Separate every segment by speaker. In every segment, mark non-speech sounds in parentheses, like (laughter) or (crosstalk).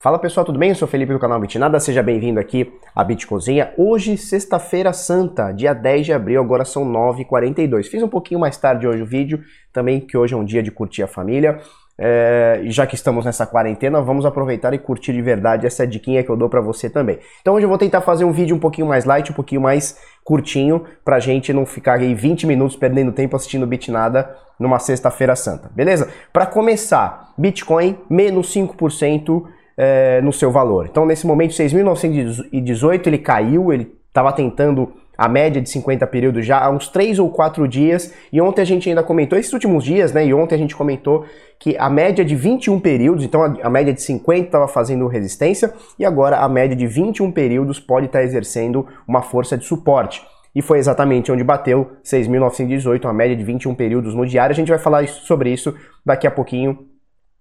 Speaker 1: Fala pessoal, tudo bem? Eu sou Felipe do canal Bitnada, seja bem-vindo aqui à Bitcozinha. Hoje, sexta-feira santa, dia 10 de abril, agora são 9h42. Fiz um pouquinho mais tarde hoje o vídeo, também que hoje é um dia de curtir a família. É, já que estamos nessa quarentena, vamos aproveitar e curtir de verdade essa diquinha que eu dou para você também. Então hoje eu vou tentar fazer um vídeo um pouquinho mais light, um pouquinho mais curtinho, pra gente não ficar aí 20 minutos perdendo tempo assistindo Bitnada numa sexta-feira santa, beleza? Para começar, Bitcoin menos 5%, é, no seu valor. Então, nesse momento, 6.918 ele caiu, ele estava tentando a média de 50 períodos já há uns 3 ou 4 dias, e ontem a gente ainda comentou, esses últimos dias, né, e ontem a gente comentou que a média de 21 períodos, então a, a média de 50 estava fazendo resistência, e agora a média de 21 períodos pode estar tá exercendo uma força de suporte. E foi exatamente onde bateu 6.918, uma média de 21 períodos no diário. A gente vai falar sobre isso daqui a pouquinho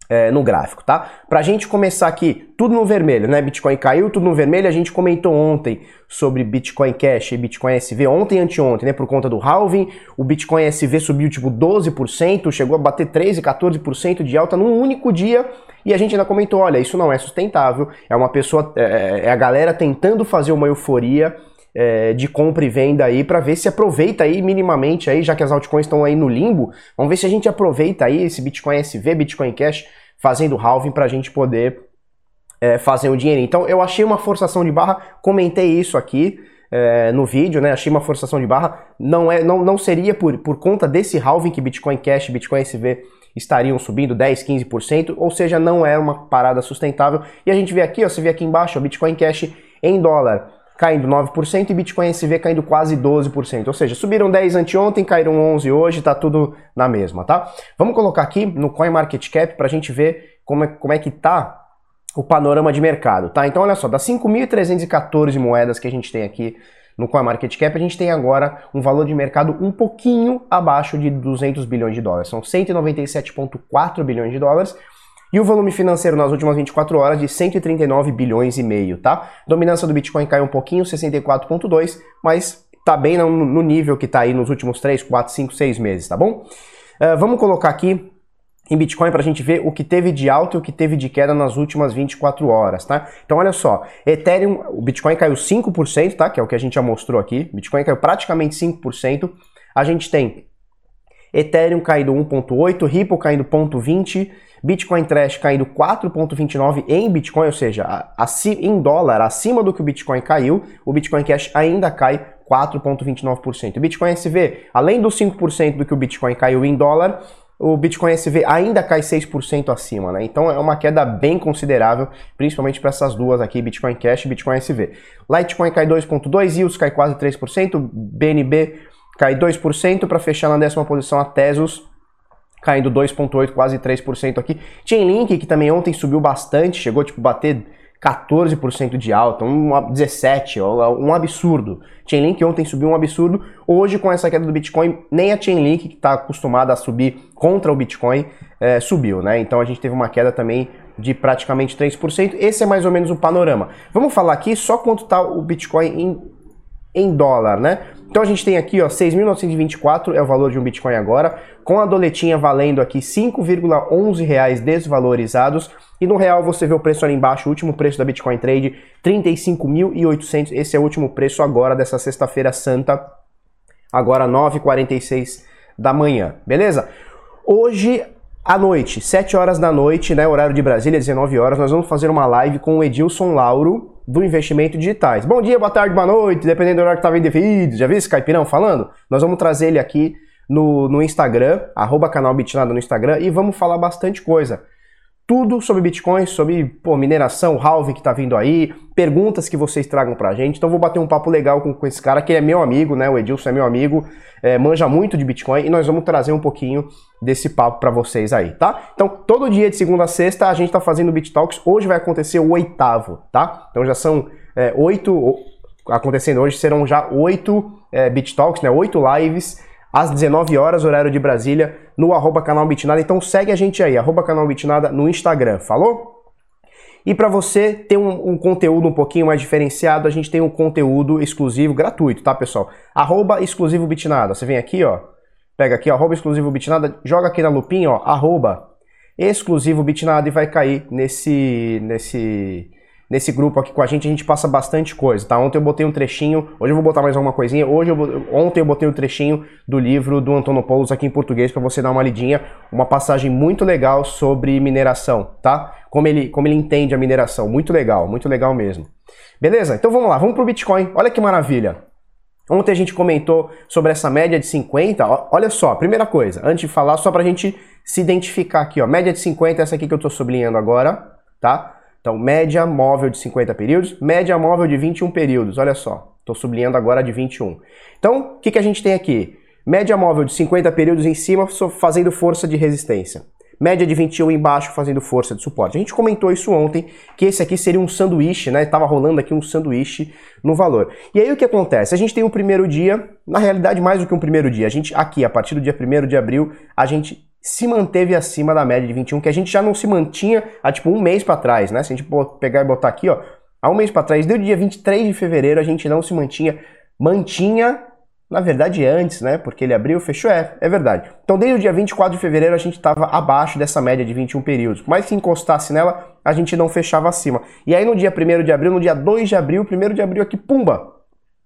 Speaker 1: é, no gráfico, tá? Pra gente começar aqui, tudo no vermelho, né? Bitcoin caiu, tudo no vermelho. A gente comentou ontem sobre Bitcoin Cash e Bitcoin SV, ontem e anteontem, né? Por conta do halving, o Bitcoin SV subiu tipo 12%, chegou a bater 13, 14% de alta num único dia. E a gente ainda comentou, olha, isso não é sustentável. É uma pessoa, é, é, é a galera tentando fazer uma euforia é, de compra e venda aí para ver se aproveita aí minimamente aí, já que as altcoins estão aí no limbo, vamos ver se a gente aproveita aí esse Bitcoin SV, Bitcoin Cash fazendo halving para a gente poder é, fazer o um dinheiro. Então eu achei uma forçação de barra, comentei isso aqui é, no vídeo, né? Achei uma forçação de barra. Não é, não, não seria por, por conta desse halving que Bitcoin Cash, Bitcoin SV estariam subindo 10, 15%, ou seja, não é uma parada sustentável. E a gente vê aqui, ó, você vê aqui embaixo, Bitcoin Cash em dólar caindo 9% e Bitcoin SV caindo quase 12%. Ou seja, subiram 10 anteontem, caíram 11 hoje, tá tudo na mesma, tá? Vamos colocar aqui no CoinMarketCap para a gente ver como é, como é que tá o panorama de mercado, tá? Então olha só, das 5.314 moedas que a gente tem aqui no CoinMarketCap, a gente tem agora um valor de mercado um pouquinho abaixo de 200 bilhões de dólares. São 197,4 bilhões de dólares e o volume financeiro nas últimas 24 horas de 139 bilhões e meio, tá? Dominância do Bitcoin caiu um pouquinho, 64.2, mas tá bem no, nível que tá aí nos últimos 3, 4, 5, 6 meses, tá bom? Uh, vamos colocar aqui em Bitcoin para a gente ver o que teve de alta e o que teve de queda nas últimas 24 horas, tá? Então olha só, Ethereum, o Bitcoin caiu 5%, tá? Que é o que a gente já mostrou aqui. Bitcoin caiu praticamente 5%. A gente tem Ethereum caindo 1.8, Ripple caindo 0.20, Bitcoin Trash caindo 4,29 em Bitcoin, ou seja, em dólar, acima do que o Bitcoin caiu, o Bitcoin Cash ainda cai 4,29%. O Bitcoin SV, além dos 5% do que o Bitcoin caiu em dólar, o Bitcoin SV ainda cai 6% acima, né? Então é uma queda bem considerável, principalmente para essas duas aqui, Bitcoin Cash e Bitcoin SV. Litecoin cai 2,2%, EOS cai quase 3%, BNB cai 2% para fechar na décima posição a Tesos caindo 2,8%, quase 3% aqui. Chainlink, que também ontem subiu bastante, chegou tipo bater 14% de alta, um 17%, um absurdo. Chainlink ontem subiu um absurdo, hoje com essa queda do Bitcoin, nem a Chainlink, que está acostumada a subir contra o Bitcoin, é, subiu, né? Então a gente teve uma queda também de praticamente 3%. Esse é mais ou menos o panorama. Vamos falar aqui só quanto está o Bitcoin em, em dólar, né? Então a gente tem aqui, ó, 6.924 é o valor de um Bitcoin agora, com a doletinha valendo aqui 5,11 reais desvalorizados. E no real você vê o preço ali embaixo, o último preço da Bitcoin Trade, 35.800. Esse é o último preço agora dessa sexta-feira santa, agora 9h46 da manhã, beleza? Hoje à noite, 7 horas da noite, né, horário de Brasília, 19 horas, nós vamos fazer uma live com o Edilson Lauro, do Investimento Digitais. Bom dia, boa tarde, boa noite, dependendo do horário que tá vendo vídeo. Já viu esse caipirão falando? Nós vamos trazer ele aqui no, no Instagram, arroba canal Bitnada no Instagram, e vamos falar bastante coisa tudo sobre Bitcoin, sobre pô, mineração, halving que tá vindo aí, perguntas que vocês tragam pra gente. Então vou bater um papo legal com, com esse cara, que é meu amigo, né? O Edilson é meu amigo, é, manja muito de Bitcoin e nós vamos trazer um pouquinho desse papo para vocês aí, tá? Então todo dia de segunda a sexta a gente tá fazendo Bit Talks. Hoje vai acontecer o oitavo, tá? Então já são é, oito, acontecendo hoje serão já oito é, Bit Talks, né? Oito lives às 19 horas, horário de Brasília, no arroba canal Bitnada. Então segue a gente aí, arroba canal Bitnada no Instagram, falou? E para você ter um, um, conteúdo um pouquinho mais diferenciado, a gente tem um conteúdo exclusivo, gratuito, tá, pessoal? Arroba exclusivo Bitnada. Você vem aqui, ó, pega aqui, ó, arroba exclusivo Bitnada, joga aqui na lupinha, ó, arroba exclusivo Bitnada e vai cair nesse, nesse, nesse grupo aqui com a gente. A gente passa bastante coisa, tá? Ontem eu botei um trechinho, hoje eu vou botar mais alguma coisinha. Hoje eu, ontem eu botei um trechinho do livro do Antonopoulos aqui em português para você dar uma lidinha. Uma passagem muito legal sobre mineração, tá? Como ele, como ele entende a mineração. Muito legal, muito legal mesmo. Beleza? Então vamos lá, vamos pro Bitcoin. Olha que maravilha. Ontem a gente comentou sobre essa média de 50. Olha só, primeira coisa, antes de falar, só para a gente se identificar aqui, ó. Média de 50, essa aqui que eu estou sublinhando agora, tá? Então, média móvel de 50 períodos, média móvel de 21 períodos, olha só. Estou sublinhando agora de 21. Então, o que, que a gente tem aqui? Média móvel de 50 períodos em cima, fazendo força de resistência média de 21 embaixo fazendo força de suporte. A gente comentou isso ontem, que esse aqui seria um sanduíche, né? Tava rolando aqui um sanduíche no valor. E aí o que acontece? A gente tem o primeiro dia, na realidade mais do que um primeiro dia, a gente aqui, a partir do dia 1 de abril, a gente se manteve acima da média de 21, que a gente já não se mantinha há tipo um mês para trás, né? Se a gente pegar e botar aqui, ó, há um mês para trás, desde o dia 23 de fevereiro, a gente não se mantinha, mantinha na verdade, antes, né? Porque ele abriu, fechou, é, é verdade. Então, desde o dia 24 de fevereiro, a gente estava abaixo dessa média de 21 períodos. Mas se encostasse nela, a gente não fechava acima. E aí, no dia 1 de abril, no dia 2 de abril, 1 de abril aqui, pumba!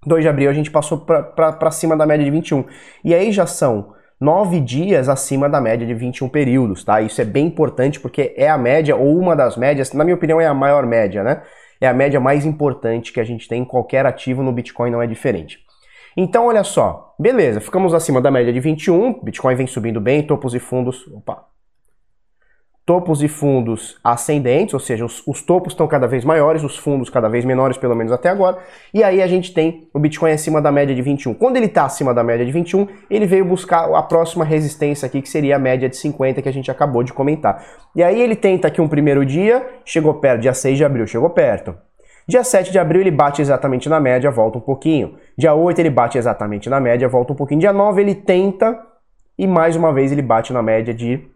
Speaker 1: 2 de abril, a gente passou para cima da média de 21. E aí já são nove dias acima da média de 21 períodos, tá? Isso é bem importante porque é a média, ou uma das médias, na minha opinião, é a maior média, né? É a média mais importante que a gente tem em qualquer ativo no Bitcoin, não é diferente. Então, olha só, beleza, ficamos acima da média de 21, Bitcoin vem subindo bem, topos e fundos, opa, topos e fundos ascendentes, ou seja, os, os, topos estão cada vez maiores, os fundos cada vez menores, pelo menos até agora, e aí a gente tem o Bitcoin acima da média de 21. Quando ele está acima da média de 21, ele veio buscar a próxima resistência aqui, que seria a média de 50 que a gente acabou de comentar. E aí ele tenta aqui um primeiro dia, chegou perto, dia 6 de abril, chegou perto. Dia 7 de abril ele bate exatamente na média, volta um pouquinho. Dia 8 ele bate exatamente na média, volta um pouquinho. Dia 9 ele tenta e mais uma vez ele bate na média de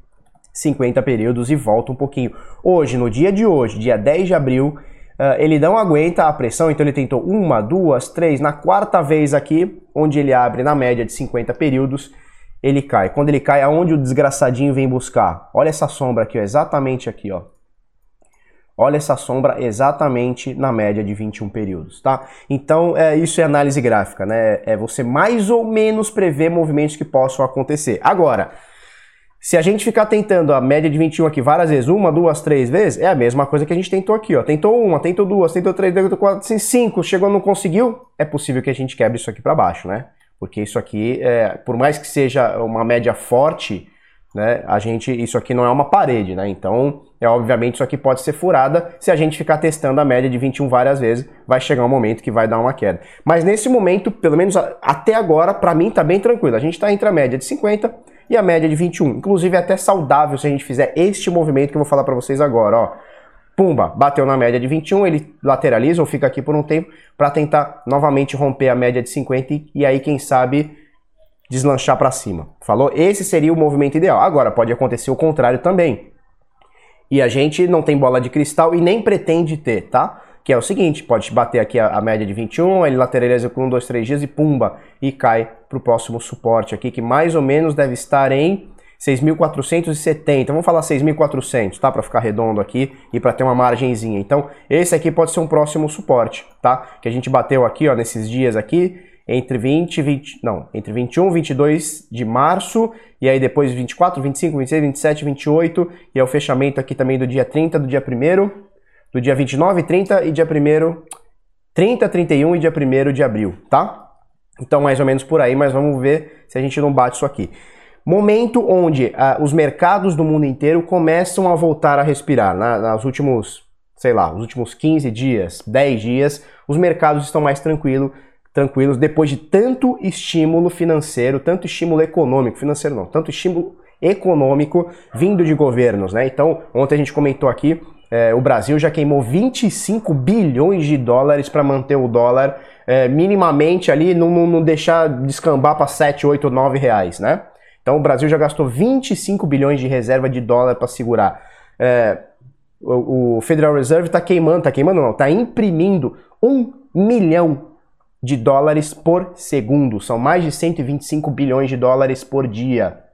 Speaker 1: 50 períodos e volta um pouquinho. Hoje, no dia de hoje, dia 10 de abril, uh, ele não aguenta a pressão, então ele tentou uma, duas, três, na quarta vez aqui, onde ele abre na média de 50 períodos, ele cai. Quando ele cai, aonde o desgraçadinho vem buscar? Olha essa sombra aqui, ó, exatamente aqui, ó. Olha essa sombra exatamente na média de 21 períodos, tá? Então, é, isso é análise gráfica, né? É você mais ou menos prever movimentos que possam acontecer. Agora, se a gente ficar tentando a média de 21 aqui várias vezes, uma, duas, três vezes, é a mesma coisa que a gente tentou aqui, ó. Tentou uma, tentou duas, tentou três, tentou quatro, cinco, chegou, não conseguiu, é possível que a gente quebre isso aqui para baixo, né? Porque isso aqui, é, por mais que seja uma média forte, né? A gente, isso aqui não é uma parede, né? Então, é obviamente isso aqui pode ser furada. Se a gente ficar testando a média de 21 várias vezes, vai chegar um momento que vai dar uma queda. Mas nesse momento, pelo menos até agora, para mim tá bem tranquilo. A gente está entre a média de 50 e a média de 21. Inclusive é até saudável se a gente fizer este movimento que eu vou falar para vocês agora, ó. Pumba, bateu na média de 21, ele lateraliza ou fica aqui por um tempo para tentar novamente romper a média de 50 e aí quem sabe deslanchar para cima. Falou? Esse seria o movimento ideal. Agora, pode acontecer o contrário também. E a gente não tem bola de cristal e nem pretende ter, tá? Que é o seguinte, pode bater aqui a, a média de 21, ele lateraliza por 1, 2, 3 dias e pumba, e cai para o próximo suporte aqui, que mais ou menos deve estar em 6.470, vamos falar 6.400, tá? Para ficar redondo aqui e para ter uma margenzinha. Então, esse aqui pode ser um próximo suporte, tá? Que a gente bateu aqui, ó, nesses dias aqui, entre 20 20, não, entre 21 e 22 de março, e aí depois 24, 25, 26, 27, 28, e é o fechamento aqui também do dia 30, do dia 1 do dia 29, 30 e dia 1 30, 31 e dia 1 de abril, tá? Então mais ou menos por aí, mas vamos ver se a gente não bate isso aqui. Momento onde ah, os mercados do mundo inteiro começam a voltar a respirar. Na, nas últimos, sei lá, os últimos 15 dias, 10 dias, os mercados estão mais tranquilos tranquilos depois de tanto estímulo financeiro, tanto estímulo econômico, financeiro não, tanto estímulo econômico vindo de governos, né? Então, ontem a gente comentou aqui, é, o Brasil já queimou 25 bilhões de dólares para manter o dólar é, minimamente ali, não, não, não deixar descambar para 7, 8, 9 reais, né? Então o Brasil já gastou 25 bilhões de reserva de dólar para segurar. É, o, o Federal Reserve está queimando, está queimando não, está imprimindo um milhão de dólares por segundo. São mais de 125 bilhões de dólares por dia.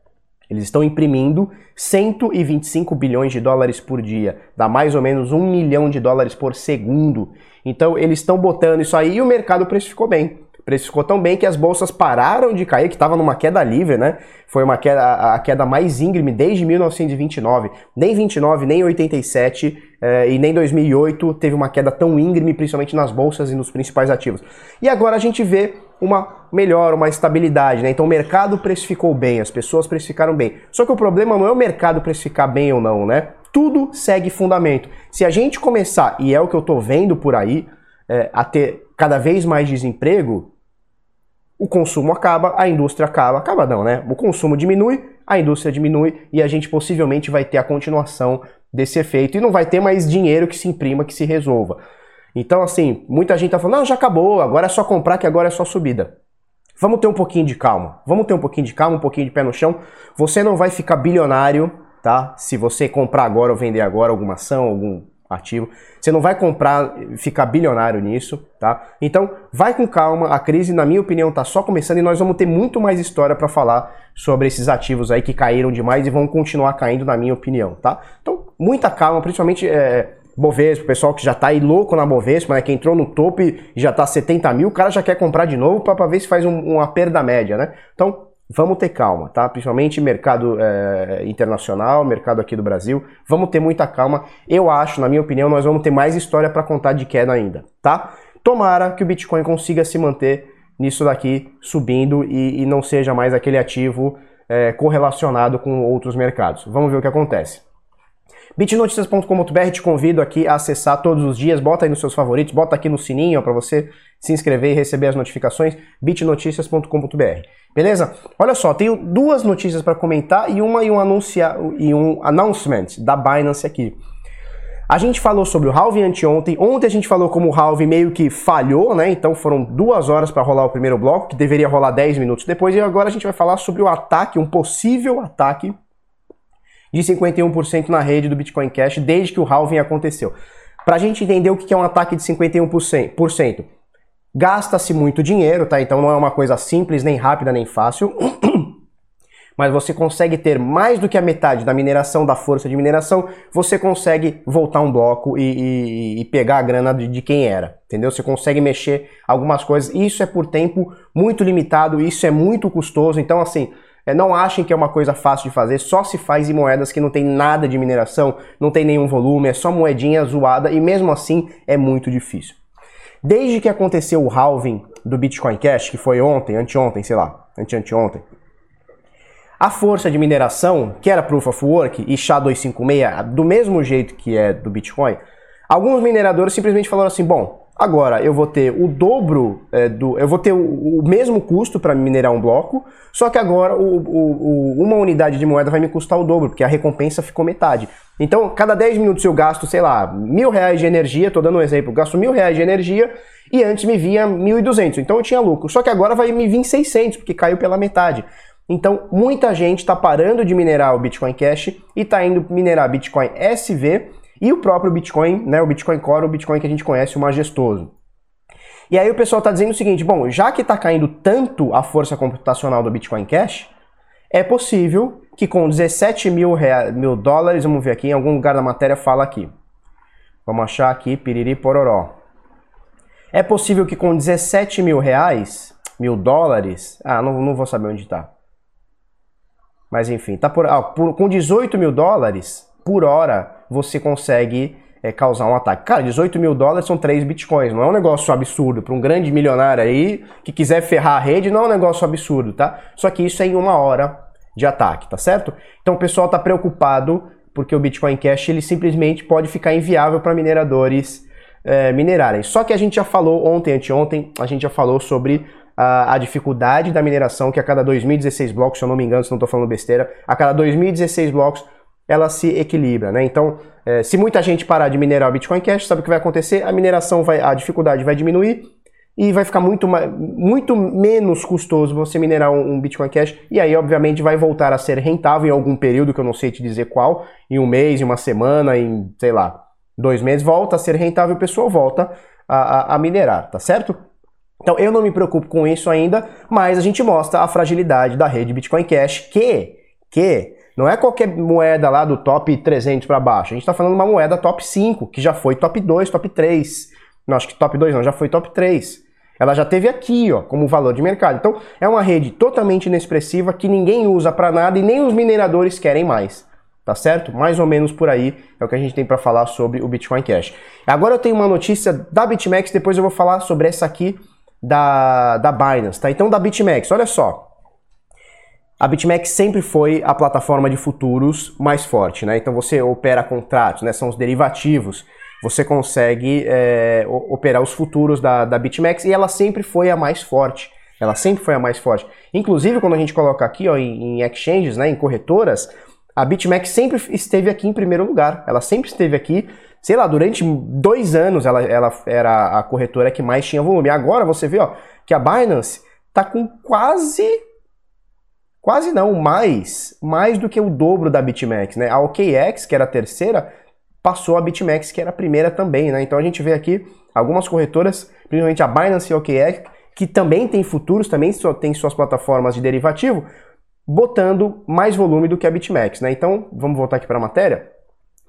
Speaker 1: Eles estão imprimindo 125 bilhões de dólares por dia, dá mais ou menos um milhão de dólares por segundo. Então eles estão botando isso aí e o mercado precificou bem precificou tão bem que as bolsas pararam de cair, que estava numa queda livre, né? Foi uma queda, a queda mais íngreme desde 1929. Nem 29, nem 87 eh, e nem 2008 teve uma queda tão íngreme, principalmente nas bolsas e nos principais ativos. E agora a gente vê uma melhor, uma estabilidade, né? Então o mercado precificou bem, as pessoas precificaram bem. Só que o problema não é o mercado precificar bem ou não, né? Tudo segue fundamento. Se a gente começar, e é o que eu tô vendo por aí, é, a ter cada vez mais desemprego, o consumo acaba, a indústria acaba, acaba não, né? O consumo diminui, a indústria diminui e a gente possivelmente vai ter a continuação desse efeito e não vai ter mais dinheiro que se imprima, que se resolva. Então, assim, muita gente tá falando, não, já acabou, agora é só comprar que agora é só subida. Vamos ter um pouquinho de calma. Vamos ter um pouquinho de calma, um pouquinho de pé no chão. Você não vai ficar bilionário, tá? Se você comprar agora ou vender agora alguma ação, algum ativo. Você não vai comprar, ficar bilionário nisso, tá? Então, vai com calma. A crise, na minha opinião, tá só começando e nós vamos ter muito mais história para falar sobre esses ativos aí que caíram demais e vão continuar caindo, na minha opinião, tá? Então, muita calma, principalmente é, Bovespa, o pessoal que já tá aí louco na Bovespa, né? Que entrou no topo e já tá 70 mil, o cara já quer comprar de novo para ver se faz um, uma perda média, né? Então, vamos ter calma, tá? Principalmente mercado é, internacional, mercado aqui do Brasil, vamos ter muita calma. Eu acho, na minha opinião, nós vamos ter mais história para contar de queda ainda, tá? Tomara que o Bitcoin consiga se manter nisso daqui, subindo e, e não seja mais aquele ativo é, correlacionado com outros mercados. Vamos ver o que acontece. bitnoticias.com.br te convido aqui a acessar todos os dias, bota aí nos seus favoritos, bota aqui no sininho para você se inscrever e receber as notificações, bitnoticias.com.br. Beleza? Olha só, tenho duas notícias para comentar e uma e um, anuncia, e um announcement da Binance aqui. A gente falou sobre o halving anteontem. Ontem a gente falou como o halving meio que falhou, né? Então foram duas horas para rolar o primeiro bloco, que deveria rolar 10 minutos depois. E agora a gente vai falar sobre o ataque, um possível ataque de 51% na rede do Bitcoin Cash desde que o halving aconteceu. Para a gente entender o que é um ataque de 51%. Gasta-se muito dinheiro, tá? Então não é uma coisa simples, nem rápida, nem fácil. (clears throat) Mas você consegue ter mais do que a metade da mineração, da força de mineração, você consegue voltar um bloco e, e, e pegar a grana de, de, quem era, entendeu? Você consegue mexer algumas coisas. Isso é por tempo muito limitado, isso é muito custoso. Então, assim, é, não achem que é uma coisa fácil de fazer, só se faz em moedas que não tem nada de mineração, não tem nenhum volume, é só moedinha zoada e mesmo assim é muito difícil. Desde que aconteceu o halving do Bitcoin Cash, que foi ontem, anteontem, sei lá, anteanteontem, a força de mineração, que era Proof of Work e SHA-256, do mesmo jeito que é do Bitcoin, alguns mineradores simplesmente falaram assim, bom, agora eu vou ter o dobro é, do... eu vou ter o, o mesmo custo para minerar um bloco, só que agora o, o, uma unidade de moeda vai me custar o dobro, porque a recompensa ficou metade. Então, cada 10 minutos eu gasto, sei lá, mil reais de energia, estou dando um exemplo, gasto mil reais de energia e antes me vinha 1.200, então eu tinha lucro. Só que agora vai me vir 600, porque caiu pela metade. Então, muita gente está parando de minerar o Bitcoin Cash e está indo minerar Bitcoin SV e o próprio Bitcoin, né, o Bitcoin Core, o Bitcoin que a gente conhece, o majestoso. E aí o pessoal está dizendo o seguinte, bom, já que está caindo tanto a força computacional do Bitcoin Cash, é possível que com 17 mil, reais, mil dólares, vamos ver aqui, em algum lugar da matéria fala aqui. Vamos achar aqui, piriri pororó. É possível que com 17 mil reais, mil dólares, ah, não, não vou saber onde está. Mas enfim, tá por, ah, por, com 18 mil dólares por hora, você consegue é, causar um ataque. Cara, 18 mil dólares são 3 bitcoins, não é um negócio absurdo. Para um grande milionário aí que quiser ferrar a rede, não é um negócio absurdo, tá? Só que isso é em uma hora de ataque, tá certo? Então o pessoal está preocupado porque o Bitcoin Cash ele simplesmente pode ficar inviável para mineradores é, minerarem. Só que a gente já falou ontem, anteontem, a gente já falou sobre a, a, dificuldade da mineração, que a cada 2016 blocos, se eu não me engano, se não estou falando besteira, a cada 2016 blocos ela se equilibra, né? Então, é, se muita gente parar de minerar o Bitcoin Cash, sabe o que vai acontecer? A mineração vai, a dificuldade vai diminuir e vai ficar muito, muito menos custoso você minerar um, um Bitcoin Cash e aí, obviamente, vai voltar a ser rentável em algum período que eu não sei te dizer qual, em um mês, em uma semana, em sei lá, dois meses, volta a ser rentável, a pessoa volta a, a, a minerar, tá certo? Então eu não me preocupo com isso ainda, mas a gente mostra a fragilidade da rede Bitcoin Cash, que que não é qualquer moeda lá do top 300 para baixo. A gente está falando de uma moeda top 5, que já foi top 2, top 3. Não, acho que top 2 não, já foi top 3. Ela já teve aqui, ó, como valor de mercado. Então, é uma rede totalmente inexpressiva que ninguém usa para nada e nem os mineradores querem mais. Tá certo? Mais ou menos por aí é o que a gente tem para falar sobre o Bitcoin Cash. Agora eu tenho uma notícia da BitMEX, depois eu vou falar sobre essa aqui da, da Binance, tá? Então, da BitMEX, olha só. A BitMEX sempre foi a plataforma de futuros mais forte, né? Então você opera contratos, né? São os derivativos. Você consegue é, operar os futuros da, da BitMEX e ela sempre foi a mais forte. Ela sempre foi a mais forte. Inclusive, quando a gente coloca aqui ó, em, em exchanges, né, em corretoras, a BitMEX sempre esteve aqui em primeiro lugar. Ela sempre esteve aqui, sei lá, durante dois anos ela, ela era a corretora que mais tinha volume. Agora você vê ó, que a Binance está com quase Quase não, mais, mais do que o dobro da BitMEX, né? A OKX, que era a terceira, passou a BitMEX, que era a primeira também, né? Então a gente vê aqui algumas corretoras, principalmente a Binance e a OKX, que também tem futuros, também tem suas plataformas de derivativo, botando mais volume do que a BitMEX, né? Então, vamos voltar aqui para a matéria.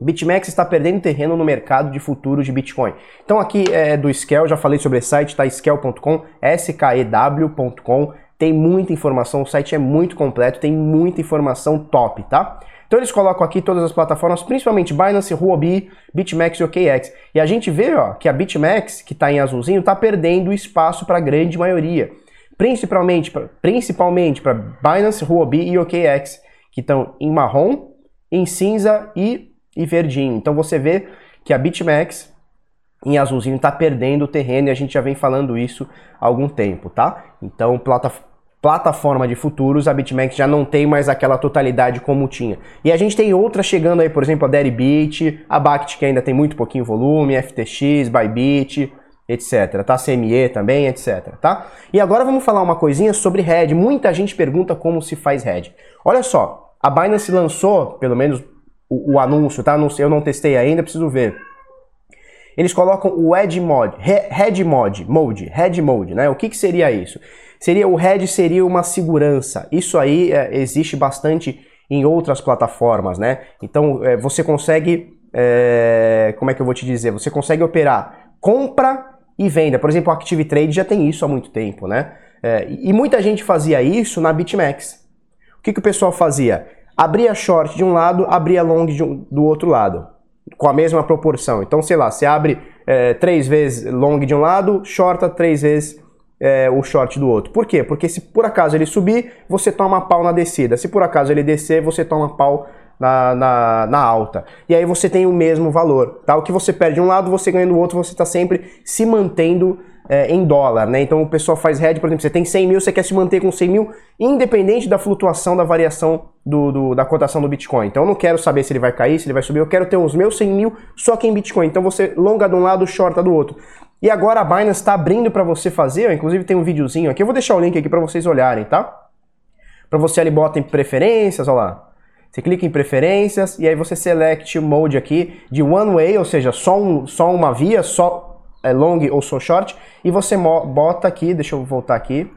Speaker 1: BitMEX está perdendo terreno no mercado de futuros de Bitcoin. Então aqui é do Scale, já falei sobre esse site, tá? Scale.com, S-K-E-W.com tem muita informação, o site é muito completo, tem muita informação top, tá? Então eles colocam aqui todas as plataformas, principalmente Binance, Huobi, BitMEX e OKX. E a gente vê ó, que a BitMEX, que está em azulzinho, está perdendo espaço para a grande maioria. Principalmente para principalmente Binance, Huobi e OKX, que estão em marrom, em cinza e, e verdinho. Então você vê que a BitMEX em azulzinho está perdendo o terreno e a gente já vem falando isso há algum tempo, tá? Então, plataforma plataforma de futuros, a BitMEX já não tem mais aquela totalidade como tinha. E a gente tem outras chegando aí, por exemplo, a Deribit, a Bact que ainda tem muito pouquinho volume, FTX, Bybit, etc, tá? CME também, etc, tá? E agora vamos falar uma coisinha sobre Red. Muita gente pergunta como se faz Red. Olha só, a Binance lançou, pelo menos o, o anúncio, tá? Eu não testei ainda, preciso ver. Eles colocam o Edge Mod, Red Mod, Mode, Red Mode, né? O que, que seria isso? Seria o Red seria uma segurança. Isso aí é, existe bastante em outras plataformas, né? Então é, você consegue, é, como é que eu vou te dizer? Você consegue operar compra e venda. Por exemplo, o Active Trade já tem isso há muito tempo, né? É, e muita gente fazia isso na BitMEX. O que, que o pessoal fazia? Abria short de um lado, abria long um, do outro lado, com a mesma proporção. Então, sei lá, você abre é, três vezes long de um lado, shorta três vezes é, o short do outro. Por quê? Porque se por acaso ele subir, você toma pau na descida. Se por acaso ele descer, você toma pau na, na, na, alta. E aí você tem o mesmo valor. Tá? O que você perde de um lado, você ganha do outro, você está sempre se mantendo é, em dólar. Né? Então o pessoal faz hedge, por exemplo, você tem 100 mil, você quer se manter com 100 mil, independente da flutuação da variação do, do, da cotação do Bitcoin. Então eu não quero saber se ele vai cair, se ele vai subir, eu quero ter os meus 100 mil só que em Bitcoin. Então você longa de um lado, shorta do outro. E agora a Binance está abrindo para você fazer, inclusive tem um videozinho aqui, eu vou deixar o link aqui para vocês olharem, tá? Para você ali bota em preferências, olha lá. Você clica em preferências e aí você select o mode aqui de one way, ou seja, só, um, só uma via, só long ou só short, e você bota aqui, deixa eu voltar aqui,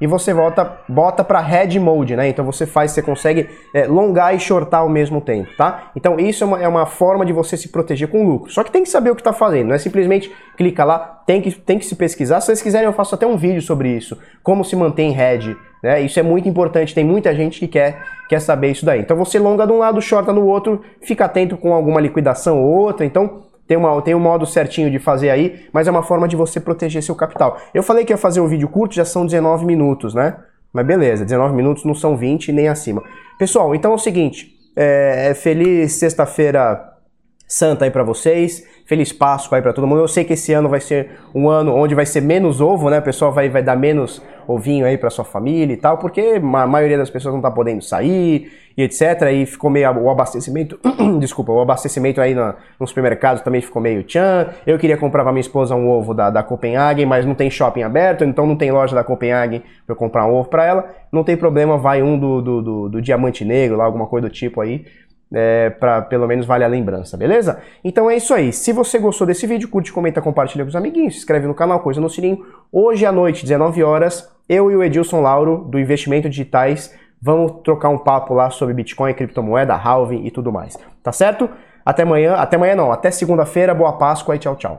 Speaker 1: e você volta, bota para head mode, né? Então você faz, você consegue é, longar e shortar ao mesmo tempo, tá? Então isso é uma, é uma forma de você se proteger com lucro. Só que tem que saber o que está fazendo, não é simplesmente clica lá, tem que, tem que se pesquisar. Se vocês quiserem eu faço até um vídeo sobre isso, como se mantém head, né? Isso é muito importante, tem muita gente que quer, quer saber isso daí. Então você longa de um lado, shorta no outro, fica atento com alguma liquidação ou outra, então tem, uma, tem um modo certinho de fazer aí, mas é uma forma de você proteger seu capital. Eu falei que ia fazer um vídeo curto, já são 19 minutos, né? Mas beleza, 19 minutos não são 20 nem acima. Pessoal, então é o seguinte, é, é feliz sexta-feira santa aí para vocês. Feliz Páscoa aí para todo mundo. Eu sei que esse ano vai ser um ano onde vai ser menos ovo, né? O pessoal vai, vai dar menos ovinho aí para sua família e tal, porque a maioria das pessoas não tá podendo sair e etc. Aí ficou meio o abastecimento, (clears throat) desculpa, o abastecimento aí no, no supermercado também ficou meio tchan. Eu queria comprar para minha esposa um ovo da, da Copenhagen, mas não tem shopping aberto, então não tem loja da Copenhagen para eu comprar um ovo para ela. Não tem problema, vai um do, do, do, do diamante negro lá, alguma coisa do tipo aí é, para pelo menos vale a lembrança, beleza? Então é isso aí. Se você gostou desse vídeo, curte, comenta, compartilha com os amiguinhos, se inscreve no canal, coisa no sininho. Hoje à noite, 19 horas, eu e o Edilson Lauro, do Investimento Digitais, Vamos trocar um papo lá sobre Bitcoin, criptomoeda, halving e tudo mais. Tá certo? Até amanhã, até amanhã não, até segunda-feira, boa Páscoa e tchau, tchau.